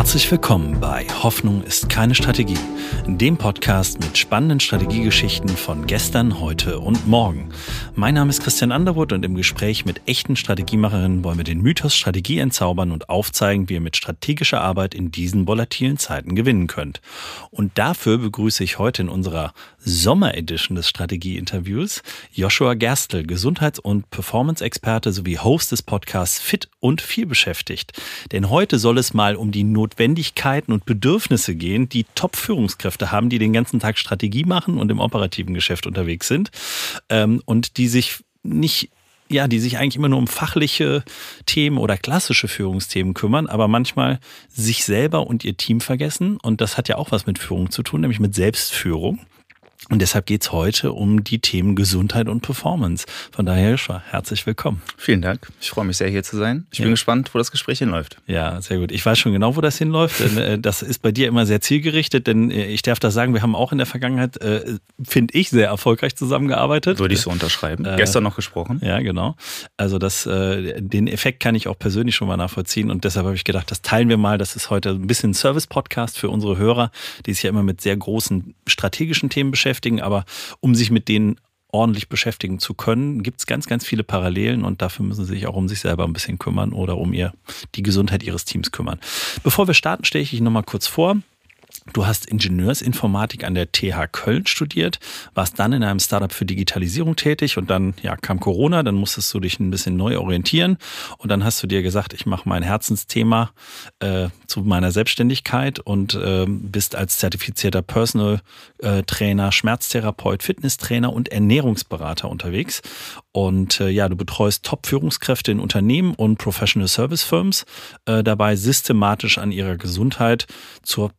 Herzlich willkommen bei Hoffnung ist keine Strategie, dem Podcast mit spannenden Strategiegeschichten von gestern, heute und morgen. Mein Name ist Christian Underwood und im Gespräch mit echten Strategiemacherinnen wollen wir den Mythos Strategie entzaubern und aufzeigen, wie ihr mit strategischer Arbeit in diesen volatilen Zeiten gewinnen könnt. Und dafür begrüße ich heute in unserer Sommer-Edition des Strategie-Interviews Joshua Gerstl, Gesundheits- und Performance-Experte sowie Host des Podcasts Fit und viel beschäftigt. Denn heute soll es mal um die Notwendigkeiten und Bedürfnisse gehen, die Top-Führungskräfte haben, die den ganzen Tag Strategie machen und im operativen Geschäft unterwegs sind ähm, und die sich nicht ja, die sich eigentlich immer nur um fachliche Themen oder klassische Führungsthemen kümmern, aber manchmal sich selber und ihr Team vergessen. Und das hat ja auch was mit Führung zu tun, nämlich mit Selbstführung. Und deshalb geht's heute um die Themen Gesundheit und Performance. Von daher, Joshua, herzlich willkommen. Vielen Dank. Ich freue mich sehr, hier zu sein. Ich ja. bin gespannt, wo das Gespräch hinläuft. Ja, sehr gut. Ich weiß schon genau, wo das hinläuft. denn, äh, das ist bei dir immer sehr zielgerichtet, denn äh, ich darf das sagen, wir haben auch in der Vergangenheit, äh, finde ich, sehr erfolgreich zusammengearbeitet. Würde ich so unterschreiben. Äh, Gestern noch gesprochen. Ja, genau. Also das, äh, den Effekt kann ich auch persönlich schon mal nachvollziehen und deshalb habe ich gedacht, das teilen wir mal. Das ist heute ein bisschen ein Service-Podcast für unsere Hörer, die sich ja immer mit sehr großen strategischen Themen beschäftigen, aber um sich mit denen ordentlich beschäftigen zu können, gibt es ganz, ganz viele Parallelen und dafür müssen sie sich auch um sich selber ein bisschen kümmern oder um ihr die Gesundheit ihres Teams kümmern. Bevor wir starten, stelle ich dich nochmal kurz vor. Du hast Ingenieursinformatik an der TH Köln studiert, warst dann in einem Startup für Digitalisierung tätig und dann ja, kam Corona, dann musstest du dich ein bisschen neu orientieren und dann hast du dir gesagt, ich mache mein Herzensthema äh, zu meiner Selbstständigkeit und äh, bist als zertifizierter Personal äh, Trainer, Schmerztherapeut, Fitnesstrainer und Ernährungsberater unterwegs. Und äh, ja, du betreust Top-Führungskräfte in Unternehmen und Professional Service Firms, äh, dabei systematisch an ihrer Gesundheit zur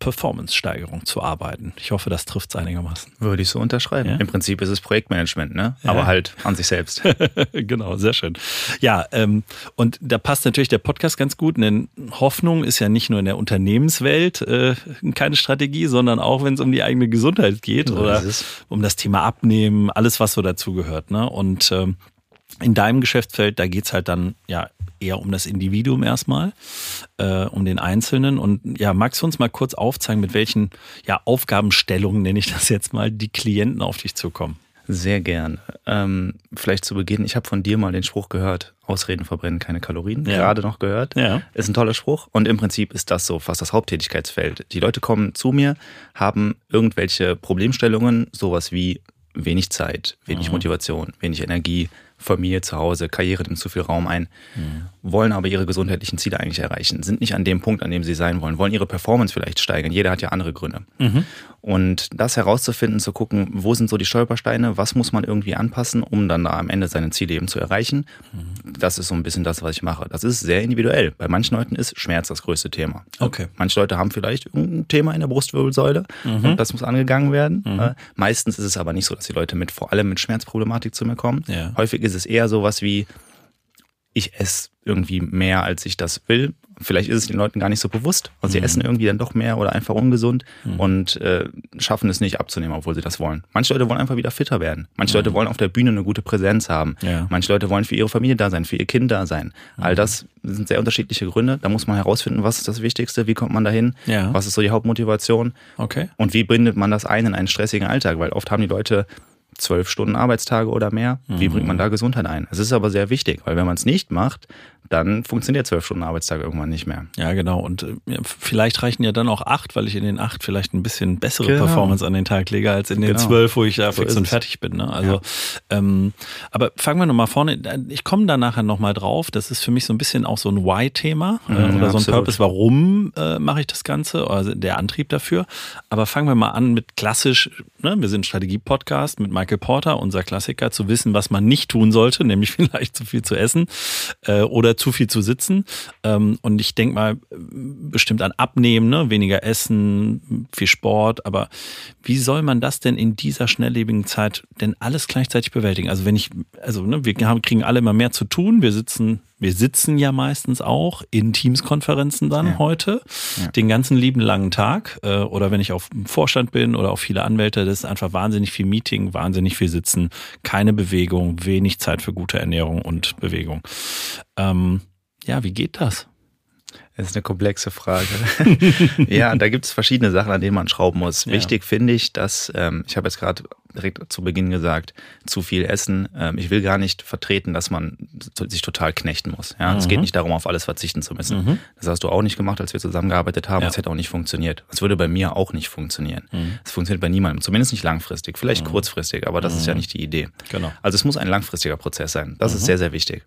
Performance-Steigerung zu arbeiten. Ich hoffe, das trifft es einigermaßen. Würde ich so unterschreiben. Ja? Im Prinzip ist es Projektmanagement, ne? Ja. Aber halt an sich selbst. genau, sehr schön. Ja, ähm, und da passt natürlich der Podcast ganz gut, denn Hoffnung ist ja nicht nur in der Unternehmenswelt äh, keine Strategie, sondern auch, wenn es um die eigene Gesundheit geht so oder um das Thema Abnehmen, alles, was so dazu gehört. Ne? Und ähm, in deinem Geschäftsfeld, da geht's halt dann ja eher um das Individuum erstmal, äh, um den Einzelnen. Und ja, magst du uns mal kurz aufzeigen, mit welchen ja, Aufgabenstellungen, nenne ich das jetzt mal, die Klienten auf dich zukommen? Sehr gern. Ähm, vielleicht zu Beginn, ich habe von dir mal den Spruch gehört, Ausreden verbrennen keine Kalorien, ja. gerade noch gehört. Ja. Ist ein toller Spruch und im Prinzip ist das so fast das Haupttätigkeitsfeld. Die Leute kommen zu mir, haben irgendwelche Problemstellungen, sowas wie wenig Zeit, wenig mhm. Motivation, wenig Energie, Familie zu Hause, Karriere nimmt zu viel Raum ein, mhm. wollen aber ihre gesundheitlichen Ziele eigentlich erreichen, sind nicht an dem Punkt, an dem sie sein wollen, wollen ihre Performance vielleicht steigern. Jeder hat ja andere Gründe. Mhm. Und das herauszufinden, zu gucken, wo sind so die Stolpersteine, was muss man irgendwie anpassen, um dann da am Ende seine Ziele eben zu erreichen, mhm. das ist so ein bisschen das, was ich mache. Das ist sehr individuell. Bei manchen Leuten ist Schmerz das größte Thema. Okay. Manche Leute haben vielleicht ein Thema in der Brustwirbelsäule mhm. und das muss angegangen werden. Mhm. Äh, meistens ist es aber nicht so, dass die Leute mit vor allem mit Schmerzproblematik zu mir kommen. Ja. Häufig ist es eher sowas wie, ich esse irgendwie mehr, als ich das will. Vielleicht ist es den Leuten gar nicht so bewusst und sie mhm. essen irgendwie dann doch mehr oder einfach ungesund mhm. und äh, schaffen es nicht abzunehmen, obwohl sie das wollen. Manche Leute wollen einfach wieder fitter werden. Manche mhm. Leute wollen auf der Bühne eine gute Präsenz haben. Ja. Manche Leute wollen für ihre Familie da sein, für ihr Kind da sein. All mhm. das sind sehr unterschiedliche Gründe. Da muss man herausfinden, was ist das Wichtigste, wie kommt man dahin, ja. was ist so die Hauptmotivation okay. und wie bindet man das ein in einen stressigen Alltag, weil oft haben die Leute zwölf Stunden Arbeitstage oder mehr. Wie bringt man da Gesundheit ein? Es ist aber sehr wichtig, weil wenn man es nicht macht, dann funktioniert zwölf Stunden Arbeitstag irgendwann nicht mehr. Ja, genau. Und äh, vielleicht reichen ja dann auch acht, weil ich in den acht vielleicht ein bisschen bessere genau. Performance an den Tag lege, als in den genau. zwölf, wo ich ja fix und fertig bin. Ne? Also, ja. ähm, aber fangen wir nochmal vorne. Ich komme da nachher nochmal drauf. Das ist für mich so ein bisschen auch so ein Why-Thema äh, mhm, oder so ein Purpose. Warum äh, mache ich das Ganze? Also der Antrieb dafür. Aber fangen wir mal an mit klassisch, ne? wir sind Strategie-Podcast mit Michael Porter, unser Klassiker, zu wissen, was man nicht tun sollte, nämlich vielleicht zu viel zu essen äh, zu viel zu sitzen. Ähm, und ich denke mal, bestimmt an Abnehmen, ne? weniger Essen, viel Sport. Aber wie soll man das denn in dieser schnelllebigen Zeit denn alles gleichzeitig bewältigen? Also wenn ich, also ne, wir haben, kriegen alle immer mehr zu tun. Wir sitzen, wir sitzen ja meistens auch in Teamskonferenzen dann ja. heute, ja. den ganzen lieben langen Tag. Äh, oder wenn ich auf dem Vorstand bin oder auf viele Anwälte, das ist einfach wahnsinnig viel Meeting, wahnsinnig viel Sitzen, keine Bewegung, wenig Zeit für gute Ernährung und Bewegung. Ähm, ja, wie geht das? Das ist eine komplexe Frage. ja, da gibt es verschiedene Sachen, an denen man schrauben muss. Ja. Wichtig finde ich, dass, ähm, ich habe jetzt gerade direkt zu Beginn gesagt, zu viel essen. Ähm, ich will gar nicht vertreten, dass man sich total knechten muss. Ja? Mhm. Es geht mhm. nicht darum, auf alles verzichten zu müssen. Mhm. Das hast du auch nicht gemacht, als wir zusammengearbeitet haben. Ja. hätte auch nicht funktioniert. Es würde bei mir auch nicht funktionieren. Mhm. Es funktioniert bei niemandem, zumindest nicht langfristig, vielleicht mhm. kurzfristig, aber das ist ja mhm. nicht die Idee. Genau. Also es muss ein langfristiger Prozess sein. Das ist sehr, sehr wichtig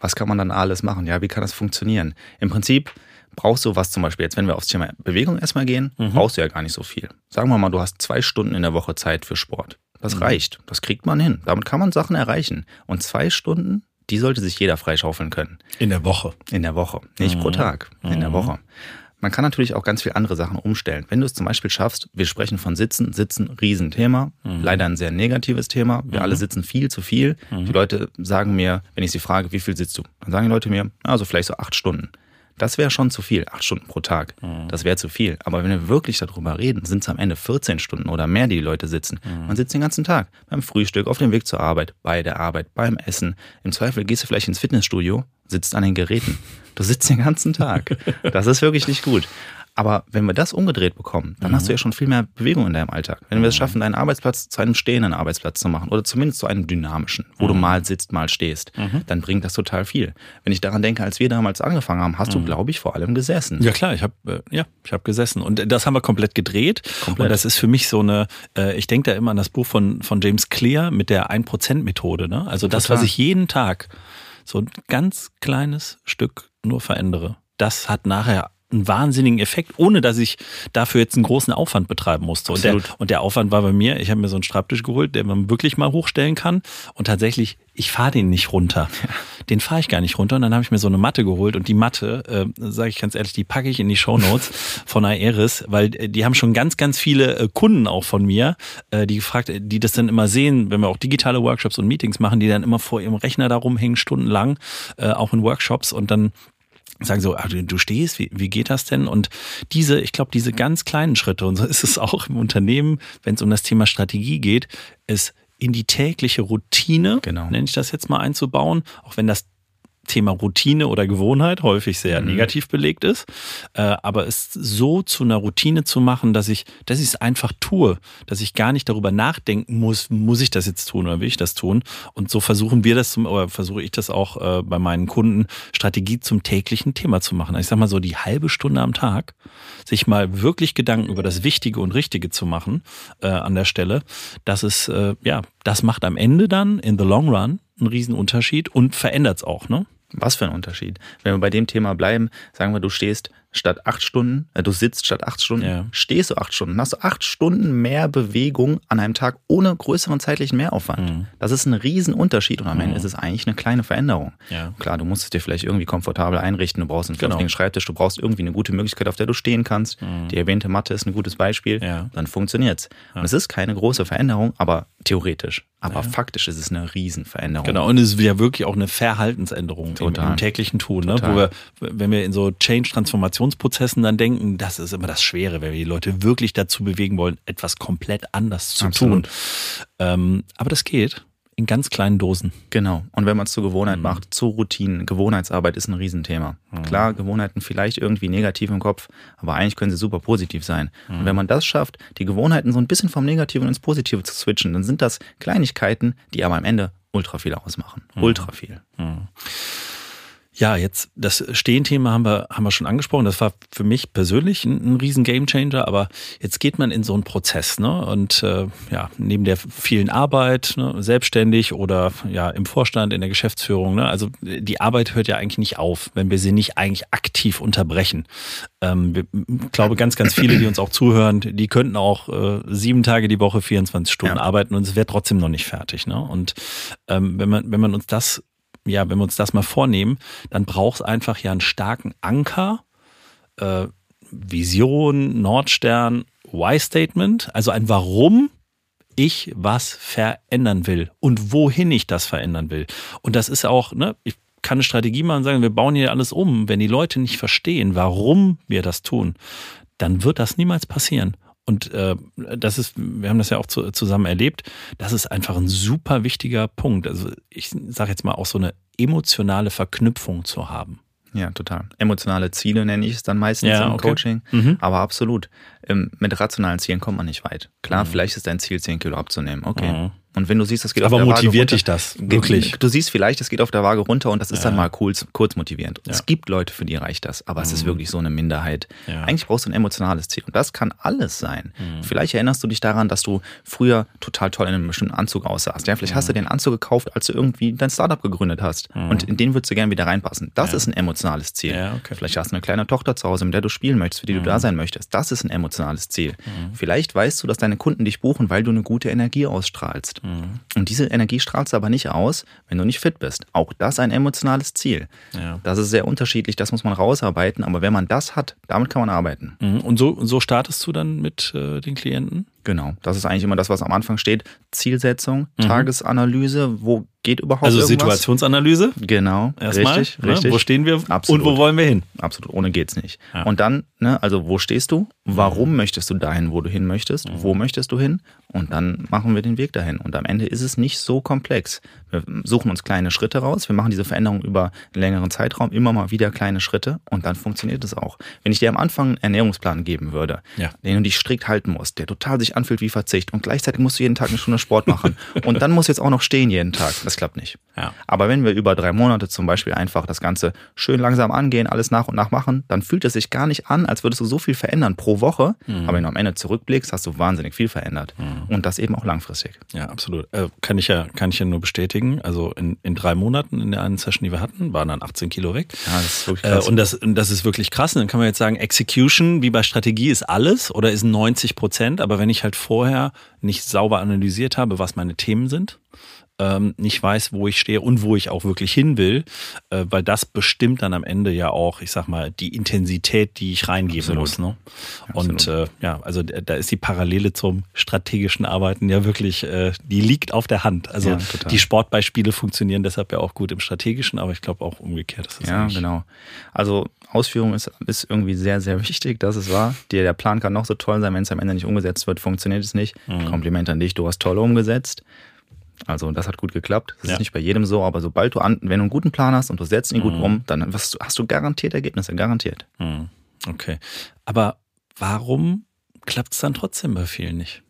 was kann man dann alles machen? Ja, wie kann das funktionieren? Im Prinzip brauchst du was zum Beispiel, jetzt wenn wir aufs Thema Bewegung erstmal gehen, mhm. brauchst du ja gar nicht so viel. Sagen wir mal, du hast zwei Stunden in der Woche Zeit für Sport. Das mhm. reicht. Das kriegt man hin. Damit kann man Sachen erreichen. Und zwei Stunden, die sollte sich jeder freischaufeln können. In der Woche. In der Woche. Nicht mhm. pro Tag. In der mhm. Woche. Man kann natürlich auch ganz viele andere Sachen umstellen. Wenn du es zum Beispiel schaffst, wir sprechen von Sitzen, Sitzen, Riesenthema, mhm. leider ein sehr negatives Thema. Wir mhm. alle sitzen viel zu viel. Mhm. Die Leute sagen mir, wenn ich sie frage, wie viel sitzt du? Dann sagen die Leute mir, also vielleicht so acht Stunden. Das wäre schon zu viel, acht Stunden pro Tag. Mhm. Das wäre zu viel. Aber wenn wir wirklich darüber reden, sind es am Ende 14 Stunden oder mehr, die die Leute sitzen. Mhm. Man sitzt den ganzen Tag beim Frühstück, auf dem Weg zur Arbeit, bei der Arbeit, beim Essen. Im Zweifel gehst du vielleicht ins Fitnessstudio, sitzt an den Geräten. Du sitzt den ganzen Tag. Das ist wirklich nicht gut. Aber wenn wir das umgedreht bekommen, dann mhm. hast du ja schon viel mehr Bewegung in deinem Alltag. Wenn wir es mhm. schaffen, deinen Arbeitsplatz zu einem stehenden Arbeitsplatz zu machen oder zumindest zu einem dynamischen, wo mhm. du mal sitzt, mal stehst, mhm. dann bringt das total viel. Wenn ich daran denke, als wir damals angefangen haben, hast du, mhm. glaube ich, vor allem gesessen. Ja klar, ich habe äh, ja, ich habe gesessen und das haben wir komplett gedreht. Komplett. Und das ist für mich so eine, äh, ich denke da immer an das Buch von von James Clear mit der 1% Methode. Ne? Also das, was ich jeden Tag so ein ganz kleines Stück nur verändere, das hat nachher einen wahnsinnigen Effekt, ohne dass ich dafür jetzt einen großen Aufwand betreiben musste. Und der, und der Aufwand war bei mir, ich habe mir so einen Schreibtisch geholt, der man wirklich mal hochstellen kann. Und tatsächlich, ich fahre den nicht runter. Den fahre ich gar nicht runter. Und dann habe ich mir so eine Matte geholt. Und die Matte, äh, sage ich ganz ehrlich, die packe ich in die Show Notes von Aeris, weil die haben schon ganz, ganz viele äh, Kunden auch von mir, äh, die gefragt, die das dann immer sehen, wenn wir auch digitale Workshops und Meetings machen, die dann immer vor ihrem Rechner da rumhängen, stundenlang, äh, auch in Workshops. Und dann sagen so, ach, du stehst, wie, wie geht das denn? Und diese, ich glaube, diese ganz kleinen Schritte, und so ist es auch im Unternehmen, wenn es um das Thema Strategie geht, ist in die tägliche Routine, genau. nenne ich das jetzt mal einzubauen, auch wenn das Thema Routine oder Gewohnheit häufig sehr mhm. negativ belegt ist, äh, aber es so zu einer Routine zu machen, dass ich, dass ich es einfach tue, dass ich gar nicht darüber nachdenken muss, muss ich das jetzt tun oder will ich das tun? Und so versuchen wir das zum, oder versuche ich das auch äh, bei meinen Kunden, Strategie zum täglichen Thema zu machen. Ich sag mal so die halbe Stunde am Tag, sich mal wirklich Gedanken über das Wichtige und Richtige zu machen äh, an der Stelle, das ist, ja, das macht am Ende dann in the long run einen riesen Unterschied und verändert es auch, ne? Was für ein Unterschied. Wenn wir bei dem Thema bleiben, sagen wir, du stehst statt acht Stunden, äh, du sitzt statt acht Stunden, ja. stehst du acht Stunden, hast du acht Stunden mehr Bewegung an einem Tag ohne größeren zeitlichen Mehraufwand. Mhm. Das ist ein Riesenunterschied und am Ende mhm. ist es eigentlich eine kleine Veränderung. Ja. Klar, du musst es dir vielleicht irgendwie komfortabel einrichten, du brauchst einen genau. Schreibtisch, du brauchst irgendwie eine gute Möglichkeit, auf der du stehen kannst. Mhm. Die erwähnte Matte ist ein gutes Beispiel, ja. dann funktioniert's. Und es ist keine große Veränderung, aber theoretisch. Aber ja. faktisch ist es eine Riesenveränderung. Genau, und es ist ja wirklich auch eine Verhaltensänderung im, im, täglichen Tun, ne? wo wir, wenn wir in so Change-Transformationsprozessen dann denken, das ist immer das Schwere, wenn wir die Leute wirklich dazu bewegen wollen, etwas komplett anders zu Absolut. tun. Ähm, aber das geht in ganz kleinen Dosen. Genau. Und wenn man es zur Gewohnheit mhm. macht, zur Routine, Gewohnheitsarbeit ist ein Riesenthema. Mhm. Klar, Gewohnheiten vielleicht irgendwie negativ im Kopf, aber eigentlich können sie super positiv sein. Mhm. Und wenn man das schafft, die Gewohnheiten so ein bisschen vom Negativen ins Positive zu switchen, dann sind das Kleinigkeiten, die aber am Ende ultra viel ausmachen. Mhm. Ultra viel. Ja, jetzt das Stehenthema haben wir, haben wir schon angesprochen. Das war für mich persönlich ein, ein riesen Gamechanger, aber jetzt geht man in so einen Prozess, ne? Und äh, ja, neben der vielen Arbeit, ne, selbstständig oder ja im Vorstand, in der Geschäftsführung, ne? Also die Arbeit hört ja eigentlich nicht auf, wenn wir sie nicht eigentlich aktiv unterbrechen. Ähm, ich glaube, ganz, ganz viele, die uns auch zuhören, die könnten auch äh, sieben Tage die Woche, 24 Stunden ja. arbeiten und es wäre trotzdem noch nicht fertig. Ne? Und ähm, wenn man, wenn man uns das ja, wenn wir uns das mal vornehmen, dann braucht es einfach ja einen starken Anker, äh, Vision, Nordstern, Why-Statement, also ein Warum ich was verändern will und wohin ich das verändern will. Und das ist auch, ne, ich kann eine Strategie machen und sagen, wir bauen hier alles um. Wenn die Leute nicht verstehen, warum wir das tun, dann wird das niemals passieren. Und äh, das ist, wir haben das ja auch zu, zusammen erlebt, das ist einfach ein super wichtiger Punkt. Also ich sage jetzt mal auch so eine emotionale Verknüpfung zu haben. Ja, total. Emotionale Ziele nenne ich es dann meistens ja, im okay. Coaching. Mhm. Aber absolut. Ähm, mit rationalen Zielen kommt man nicht weit. Klar, mhm. vielleicht ist dein Ziel, 10 Kilo abzunehmen. Okay. Mhm. Und wenn du siehst, das geht Aber auf der Waage motiviert dich das wirklich? Du siehst vielleicht, es geht auf der Waage runter und das ist ja. dann mal kurz, kurz motivierend. Ja. Es gibt Leute, für die reicht das, aber mhm. es ist mhm. wirklich so eine Minderheit. Ja. Eigentlich brauchst du ein emotionales Ziel und das kann alles sein. Mhm. Vielleicht erinnerst du dich daran, dass du früher total toll in einem bestimmten Anzug aussahst. Ja, vielleicht hast du mhm. den Anzug gekauft, als du irgendwie dein Startup gegründet hast mhm. und in den würdest du gerne wieder reinpassen. Das ist ein emotionales Ziel. Okay. Vielleicht hast du eine kleine Tochter zu Hause, mit der du spielen möchtest, für die du da sein möchtest. Das ist ein emotionales Ziel. Vielleicht weißt du, dass deine Kunden dich buchen, weil du eine gute Energie ausstrahlst. Und diese Energie strahlst du aber nicht aus, wenn du nicht fit bist. Auch das ein emotionales Ziel. Ja. Das ist sehr unterschiedlich, das muss man rausarbeiten, aber wenn man das hat, damit kann man arbeiten. Mhm. Und so, so startest du dann mit äh, den Klienten? Genau, das ist eigentlich immer das, was am Anfang steht. Zielsetzung, mhm. Tagesanalyse, wo geht überhaupt Also irgendwas? Situationsanalyse? Genau, Erstmal, richtig, ne? richtig. Wo stehen wir Absolut. und wo wollen wir hin? Absolut, ohne geht's nicht. Ja. Und dann, ne, also wo stehst du? Warum mhm. möchtest du dahin, wo du hin möchtest? Mhm. Wo möchtest du hin? Und dann machen wir den Weg dahin. Und am Ende ist es nicht so komplex. Wir suchen uns kleine Schritte raus, wir machen diese Veränderung über einen längeren Zeitraum, immer mal wieder kleine Schritte und dann funktioniert es auch. Wenn ich dir am Anfang einen Ernährungsplan geben würde, ja. den du dich strikt halten musst, der total sich anfühlt wie Verzicht und gleichzeitig musst du jeden Tag eine Stunde Sport machen und dann musst du jetzt auch noch stehen jeden Tag, das klappt nicht. Ja. Aber wenn wir über drei Monate zum Beispiel einfach das Ganze schön langsam angehen, alles nach und nach machen, dann fühlt es sich gar nicht an, als würdest du so viel verändern pro Woche, mhm. aber wenn du am Ende zurückblickst, hast du wahnsinnig viel verändert mhm. und das eben auch langfristig. Ja, absolut. Äh, kann ich ja, kann ich ja nur bestätigen. Also in, in drei Monaten in der einen Session, die wir hatten, waren dann 18 Kilo weg. Ja, das ist wirklich krass. Äh, und das, das ist wirklich krass. Und dann kann man jetzt sagen, Execution, wie bei Strategie, ist alles oder ist 90 Prozent. Aber wenn ich halt vorher nicht sauber analysiert habe, was meine Themen sind, ähm, nicht weiß, wo ich stehe und wo ich auch wirklich hin will, äh, weil das bestimmt dann am Ende ja auch, ich sag mal, die Intensität, die ich reingeben Absolut. muss. Ne? Und äh, ja, also da ist die Parallele zum strategischen Arbeiten ja wirklich, äh, die liegt auf der Hand. Also ja, die Sportbeispiele funktionieren deshalb ja auch gut im strategischen, aber ich glaube auch umgekehrt ist das Ja, genau. Also Ausführung ist, ist irgendwie sehr, sehr wichtig, das ist wahr. Der, der Plan kann noch so toll sein, wenn es am Ende nicht umgesetzt wird, funktioniert es nicht. Mhm. Kompliment an dich, du hast toll umgesetzt. Also das hat gut geklappt. Das ja. ist nicht bei jedem so, aber sobald du an, wenn du einen guten Plan hast und du setzt ihn mhm. gut um, dann hast du, hast du garantiert Ergebnisse, garantiert. Mhm. Okay. Aber warum klappt es dann trotzdem bei vielen nicht?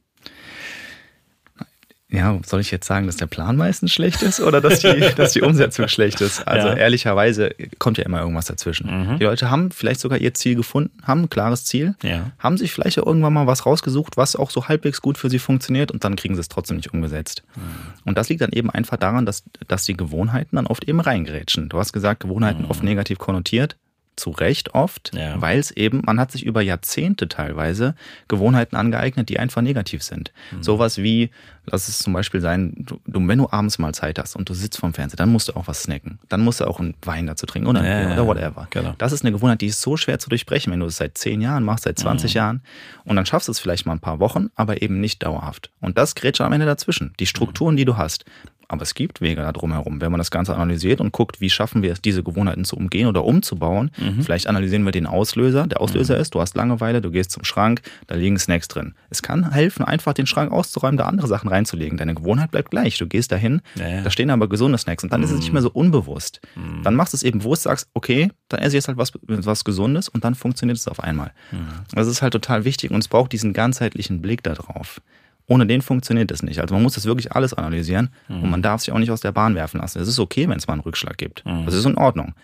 Ja, soll ich jetzt sagen, dass der Plan meistens schlecht ist oder dass die, dass die Umsetzung schlecht ist? Also ja. ehrlicherweise kommt ja immer irgendwas dazwischen. Mhm. Die Leute haben vielleicht sogar ihr Ziel gefunden, haben ein klares Ziel, ja. haben sich vielleicht irgendwann mal was rausgesucht, was auch so halbwegs gut für sie funktioniert und dann kriegen sie es trotzdem nicht umgesetzt. Mhm. Und das liegt dann eben einfach daran, dass, dass die Gewohnheiten dann oft eben reingrätschen. Du hast gesagt, Gewohnheiten mhm. oft negativ konnotiert zu Recht oft, ja. weil es eben, man hat sich über Jahrzehnte teilweise Gewohnheiten angeeignet, die einfach negativ sind. Mhm. Sowas wie, lass es zum Beispiel sein, du, wenn du abends mal Zeit hast und du sitzt vorm Fernseher, dann musst du auch was snacken. Dann musst du auch einen Wein dazu trinken oder, ja, oder whatever. Genau. Das ist eine Gewohnheit, die ist so schwer zu durchbrechen, wenn du es seit zehn Jahren machst, seit 20 mhm. Jahren und dann schaffst du es vielleicht mal ein paar Wochen, aber eben nicht dauerhaft. Und das gerät schon am Ende dazwischen. Die Strukturen, die du hast, aber es gibt Wege da drumherum. Wenn man das Ganze analysiert und guckt, wie schaffen wir es, diese Gewohnheiten zu umgehen oder umzubauen, mhm. vielleicht analysieren wir den Auslöser. Der Auslöser mhm. ist, du hast Langeweile, du gehst zum Schrank, da liegen Snacks drin. Es kann helfen, einfach den Schrank auszuräumen, da andere Sachen reinzulegen. Deine Gewohnheit bleibt gleich. Du gehst dahin, ja, ja. da stehen aber gesunde Snacks und dann mhm. ist es nicht mehr so unbewusst. Mhm. Dann machst du es eben bewusst, sagst, okay, dann esse ich jetzt halt was, was Gesundes und dann funktioniert es auf einmal. Mhm. Das ist halt total wichtig und es braucht diesen ganzheitlichen Blick darauf. Ohne den funktioniert es nicht. Also man muss das wirklich alles analysieren mhm. und man darf sich auch nicht aus der Bahn werfen lassen. Es ist okay, wenn es mal einen Rückschlag gibt. Mhm. Das ist in Ordnung.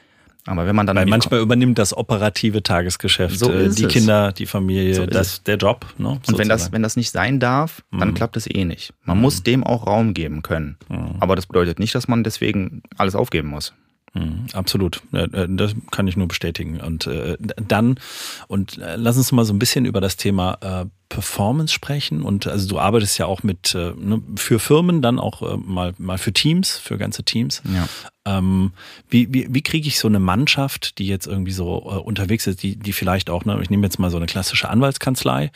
Aber wenn man dann. Weil manchmal übernimmt das operative Tagesgeschäft, so äh, die Kinder, die Familie, so das, der Job. Ne, und wenn das, wenn das nicht sein darf, dann mhm. klappt es eh nicht. Man mhm. muss dem auch Raum geben können. Mhm. Aber das bedeutet nicht, dass man deswegen alles aufgeben muss. Mhm, absolut, äh, das kann ich nur bestätigen. Und äh, dann, und äh, lass uns mal so ein bisschen über das Thema Performance sprechen. Und also du arbeitest ja auch mit ne, für Firmen, dann auch mal, mal für Teams, für ganze Teams. Ja. Ähm, wie wie, wie kriege ich so eine Mannschaft, die jetzt irgendwie so unterwegs ist, die, die vielleicht auch, ne, ich nehme jetzt mal so eine klassische Anwaltskanzlei,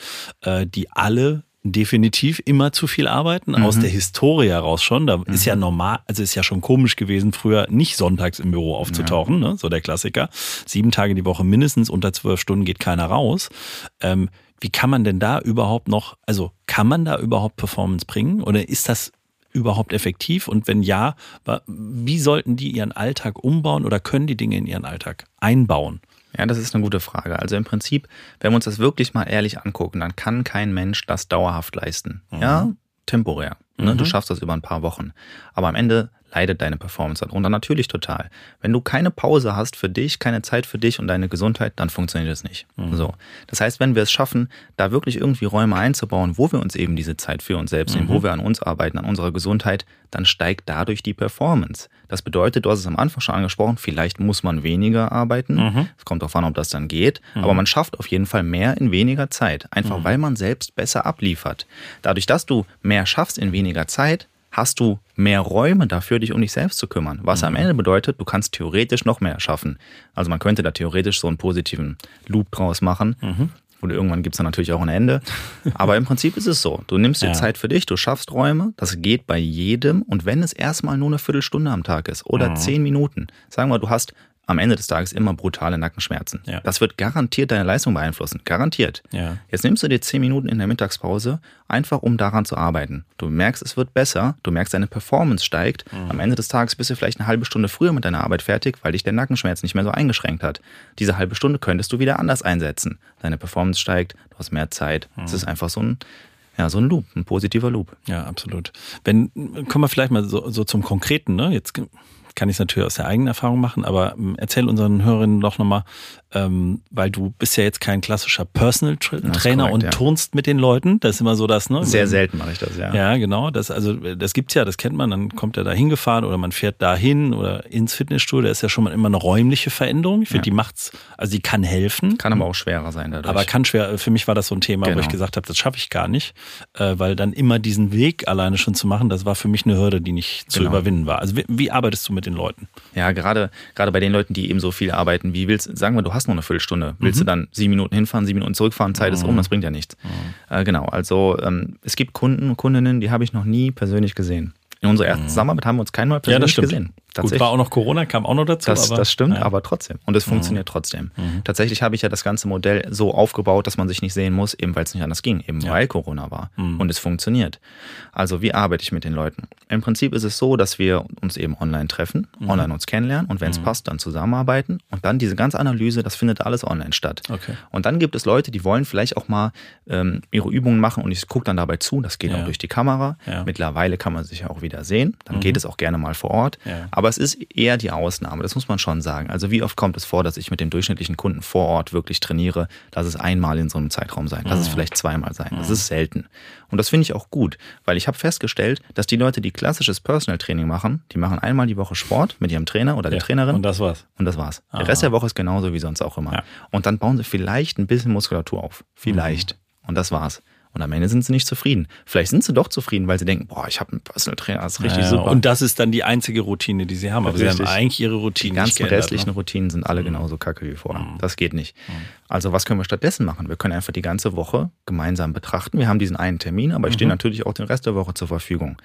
die alle definitiv immer zu viel arbeiten, mhm. aus der Historie heraus schon. Da mhm. ist ja normal, also ist ja schon komisch gewesen, früher nicht sonntags im Büro aufzutauchen, ja. ne? so der Klassiker. Sieben Tage die Woche mindestens, unter zwölf Stunden geht keiner raus. Ähm, wie kann man denn da überhaupt noch, also kann man da überhaupt Performance bringen oder ist das überhaupt effektiv? Und wenn ja, wie sollten die ihren Alltag umbauen oder können die Dinge in ihren Alltag einbauen? Ja, das ist eine gute Frage. Also im Prinzip, wenn wir uns das wirklich mal ehrlich angucken, dann kann kein Mensch das dauerhaft leisten. Mhm. Ja, temporär. Ne? Mhm. Du schaffst das über ein paar Wochen. Aber am Ende leidet deine Performance darunter natürlich total. Wenn du keine Pause hast für dich, keine Zeit für dich und deine Gesundheit, dann funktioniert es nicht. Mhm. So. Das heißt, wenn wir es schaffen, da wirklich irgendwie Räume einzubauen, wo wir uns eben diese Zeit für uns selbst nehmen, mhm. wo wir an uns arbeiten, an unserer Gesundheit, dann steigt dadurch die Performance. Das bedeutet, du hast es am Anfang schon angesprochen, vielleicht muss man weniger arbeiten. Mhm. Es kommt darauf an, ob das dann geht. Mhm. Aber man schafft auf jeden Fall mehr in weniger Zeit. Einfach mhm. weil man selbst besser abliefert. Dadurch, dass du mehr schaffst in weniger Zeit, hast du mehr Räume dafür, dich um dich selbst zu kümmern. Was mhm. am Ende bedeutet, du kannst theoretisch noch mehr schaffen. Also man könnte da theoretisch so einen positiven Loop draus machen. Mhm. Und irgendwann gibt es dann natürlich auch ein Ende. Aber im Prinzip ist es so. Du nimmst dir ja. Zeit für dich, du schaffst Räume. Das geht bei jedem. Und wenn es erstmal nur eine Viertelstunde am Tag ist oder mhm. zehn Minuten, sagen wir, du hast am Ende des Tages immer brutale Nackenschmerzen. Ja. Das wird garantiert deine Leistung beeinflussen. Garantiert. Ja. Jetzt nimmst du dir zehn Minuten in der Mittagspause, einfach um daran zu arbeiten. Du merkst, es wird besser, du merkst, deine Performance steigt. Mhm. Am Ende des Tages bist du vielleicht eine halbe Stunde früher mit deiner Arbeit fertig, weil dich der Nackenschmerz nicht mehr so eingeschränkt hat. Diese halbe Stunde könntest du wieder anders einsetzen. Deine Performance steigt, du hast mehr Zeit. Es mhm. ist einfach so ein ja, so ein Loop, ein positiver Loop. Ja, absolut. Wenn, kommen wir vielleicht mal so, so zum Konkreten, ne? Jetzt kann ich es natürlich aus der eigenen Erfahrung machen, aber ähm, erzähl unseren Hörerinnen doch nochmal, ähm, weil du bist ja jetzt kein klassischer Personal Tra Trainer korrekt, und ja. turnst mit den Leuten. Das ist immer so das, ne? Sehr selten mache ich das, ja. Ja, genau. Das, also, das gibt's ja, das kennt man. Dann kommt er da hingefahren oder man fährt dahin oder ins Fitnessstudio. Da ist ja schon mal immer eine räumliche Veränderung. Ich finde, ja. die macht's, also die kann helfen. Kann aber auch schwerer sein dadurch. Aber kann schwer, für mich war das so ein Thema, genau. wo ich gesagt habe, das schaffe ich gar nicht. Äh, weil dann immer diesen Weg alleine schon zu machen, das war für mich eine Hürde, die nicht zu genau. überwinden war. Also wie, wie arbeitest du mit den Leuten? Ja, gerade, gerade bei den Leuten, die eben so viel arbeiten, wie willst, sagen wir, du hast nur eine Viertelstunde Willst mhm. du dann sieben Minuten hinfahren, sieben Minuten zurückfahren, Zeit ist um, mhm. das bringt ja nichts. Mhm. Äh, genau, also ähm, es gibt Kunden und Kundinnen, die habe ich noch nie persönlich gesehen. In unserer ersten mhm. Zusammenarbeit haben wir uns kein Mal persönlich ja, gesehen. Gut, war auch noch Corona, kam auch noch dazu. Das, aber, das stimmt, ja. aber trotzdem. Und es mhm. funktioniert trotzdem. Mhm. Tatsächlich habe ich ja das ganze Modell so aufgebaut, dass man sich nicht sehen muss, eben weil es nicht anders ging, eben ja. weil Corona war. Mhm. Und es funktioniert. Also wie arbeite ich mit den Leuten? Im Prinzip ist es so, dass wir uns eben online treffen, mhm. online uns kennenlernen und wenn es mhm. passt, dann zusammenarbeiten. Und dann diese ganze Analyse, das findet alles online statt. Okay. Und dann gibt es Leute, die wollen vielleicht auch mal ähm, ihre Übungen machen und ich gucke dann dabei zu. Das geht ja. auch durch die Kamera. Mittlerweile kann man sich ja auch wieder sehen. Dann geht es auch gerne mal vor Ort. Aber es ist eher die Ausnahme, das muss man schon sagen. Also wie oft kommt es vor, dass ich mit dem durchschnittlichen Kunden vor Ort wirklich trainiere? Lass es einmal in so einem Zeitraum sein, lass es mhm. vielleicht zweimal sein. Das ist selten. Und das finde ich auch gut, weil ich habe festgestellt, dass die Leute, die klassisches Personal Training machen, die machen einmal die Woche Sport mit ihrem Trainer oder der ja, Trainerin. Und das war's. Und das war's. Aha. Der Rest der Woche ist genauso wie sonst auch immer. Ja. Und dann bauen sie vielleicht ein bisschen Muskulatur auf. Vielleicht. Mhm. Und das war's. Und am Ende sind sie nicht zufrieden. Vielleicht sind sie doch zufrieden, weil sie denken, boah, ich habe einen Personal Trainer, das ist richtig ja, super. Und das ist dann die einzige Routine, die sie haben. Aber richtig. sie haben eigentlich ihre Routine. Die ganzen restlichen ne? Routinen sind alle mhm. genauso kacke wie vorher. Mhm. Das geht nicht. Mhm. Also was können wir stattdessen machen? Wir können einfach die ganze Woche gemeinsam betrachten. Wir haben diesen einen Termin, aber ich stehe mhm. natürlich auch den Rest der Woche zur Verfügung.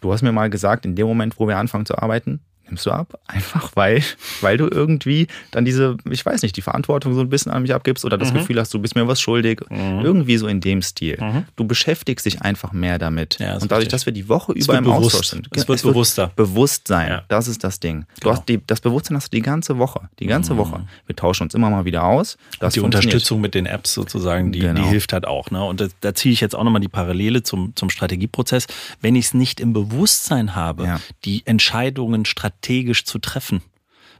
Du hast mir mal gesagt, in dem Moment, wo wir anfangen zu arbeiten, nimmst du ab. Einfach weil, weil du irgendwie dann diese, ich weiß nicht, die Verantwortung so ein bisschen an mich abgibst oder das mhm. Gefühl hast, du bist mir was schuldig. Mhm. Irgendwie so in dem Stil. Mhm. Du beschäftigst dich einfach mehr damit. Ja, und dadurch, richtig. dass wir die Woche über im bewusst. Austausch sind. Es wird es bewusster. Wird Bewusstsein, ja. das ist das Ding. Du genau. hast die, das Bewusstsein hast du die ganze Woche. Die ganze mhm. Woche. Wir tauschen uns immer mal wieder aus. Das die Unterstützung mit den Apps sozusagen, die, genau. die hilft halt auch. Ne? Und da, da ziehe ich jetzt auch nochmal die Parallele zum, zum Strategieprozess. Wenn ich es nicht im Bewusstsein habe, ja. die Entscheidungen strategisch zu treffen.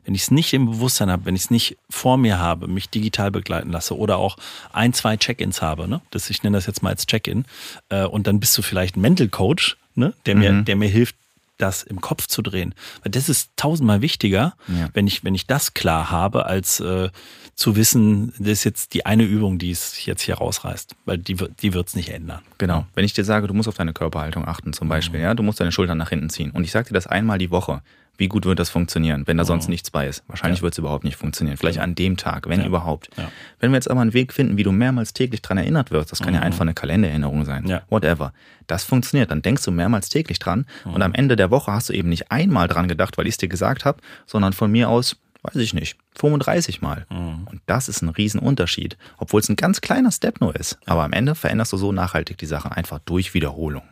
Wenn ich es nicht im Bewusstsein habe, wenn ich es nicht vor mir habe, mich digital begleiten lasse oder auch ein, zwei Check-ins habe, ne? das, ich nenne das jetzt mal als Check-in, äh, und dann bist du vielleicht ein Mental Coach, ne? der, mir, mhm. der mir hilft, das im Kopf zu drehen. Weil das ist tausendmal wichtiger, ja. wenn, ich, wenn ich das klar habe, als äh, zu wissen, das ist jetzt die eine Übung, die es jetzt hier rausreißt. Weil die, die wird es nicht ändern. Genau. Wenn ich dir sage, du musst auf deine Körperhaltung achten, zum Beispiel, mhm. ja, du musst deine Schultern nach hinten ziehen. Und ich sage dir das einmal die Woche wie gut wird das funktionieren, wenn da sonst mhm. nichts bei ist? Wahrscheinlich ja. wird es überhaupt nicht funktionieren. Vielleicht an dem Tag, wenn ja. überhaupt. Ja. Wenn wir jetzt aber einen Weg finden, wie du mehrmals täglich dran erinnert wirst, das kann mhm. ja einfach eine Kalendererinnerung sein, whatever. Das funktioniert, dann denkst du mehrmals täglich dran mhm. und am Ende der Woche hast du eben nicht einmal dran gedacht, weil ich es dir gesagt habe, sondern von mir aus, weiß ich nicht, 35 Mal. Mhm. Und das ist ein Riesenunterschied, obwohl es ein ganz kleiner Step nur ist. Aber am Ende veränderst du so nachhaltig die Sache einfach durch Wiederholung.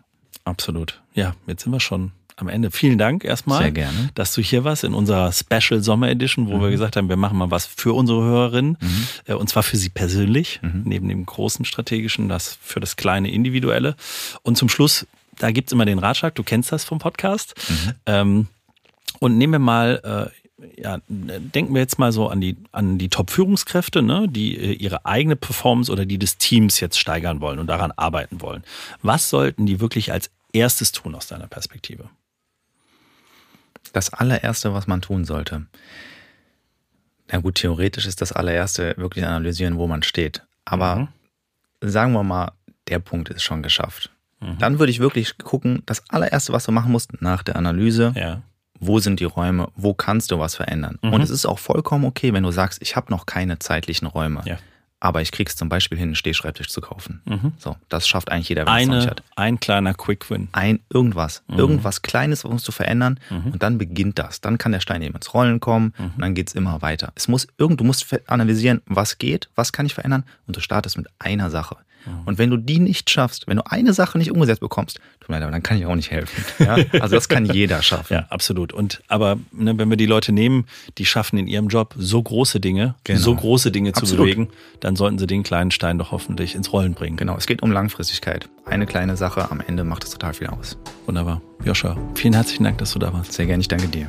Absolut. Ja, jetzt sind wir schon am Ende. Vielen Dank erstmal, Sehr gerne. dass du hier warst in unserer Special Sommer Edition, wo mhm. wir gesagt haben, wir machen mal was für unsere Hörerinnen mhm. Äh, und zwar für sie persönlich, mhm. neben dem großen strategischen, das für das kleine individuelle. Und zum Schluss, da gibt's immer den Ratschlag, du kennst das vom Podcast. Mhm. Ähm, und nehmen wir mal äh, ja, denken wir jetzt mal so an die, an die Top-Führungskräfte, ne, die äh, ihre eigene Performance oder die des Teams jetzt steigern wollen und daran arbeiten wollen. Was sollten die wirklich als erstes tun aus deiner Perspektive? Das allererste, was man tun sollte. Na gut, theoretisch ist das allererste wirklich analysieren, wo man steht. Aber mhm. sagen wir mal, der Punkt ist schon geschafft. Mhm. Dann würde ich wirklich gucken, das allererste, was du machen musst nach der Analyse, ja wo sind die Räume, wo kannst du was verändern. Mhm. Und es ist auch vollkommen okay, wenn du sagst, ich habe noch keine zeitlichen Räume. Ja. Aber ich krieg's zum Beispiel hin, einen Stehschreibtisch zu kaufen. Mhm. So, das schafft eigentlich jeder, wenn es hat. Ein kleiner Quick-Win. Ein irgendwas. Mhm. Irgendwas Kleines, was musst du verändern. Mhm. Und dann beginnt das. Dann kann der Stein eben ins Rollen kommen mhm. und dann geht's immer weiter. Es muss irgend, du musst analysieren, was geht, was kann ich verändern. Und du startest mit einer Sache. Mhm. Und wenn du die nicht schaffst, wenn du eine Sache nicht umgesetzt bekommst, tut mir leid, dann kann ich auch nicht helfen. Ja? Also das kann jeder schaffen. Ja, absolut. Und aber ne, wenn wir die Leute nehmen, die schaffen in ihrem Job so große Dinge, genau. so große Dinge zu absolut. bewegen, dann sollten sie den kleinen Stein doch hoffentlich ins Rollen bringen. Genau, es geht um Langfristigkeit. Eine kleine Sache am Ende macht es total viel aus. Wunderbar. Joscha, vielen herzlichen Dank, dass du da warst. Sehr gerne, ich danke dir.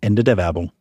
Ende der Werbung.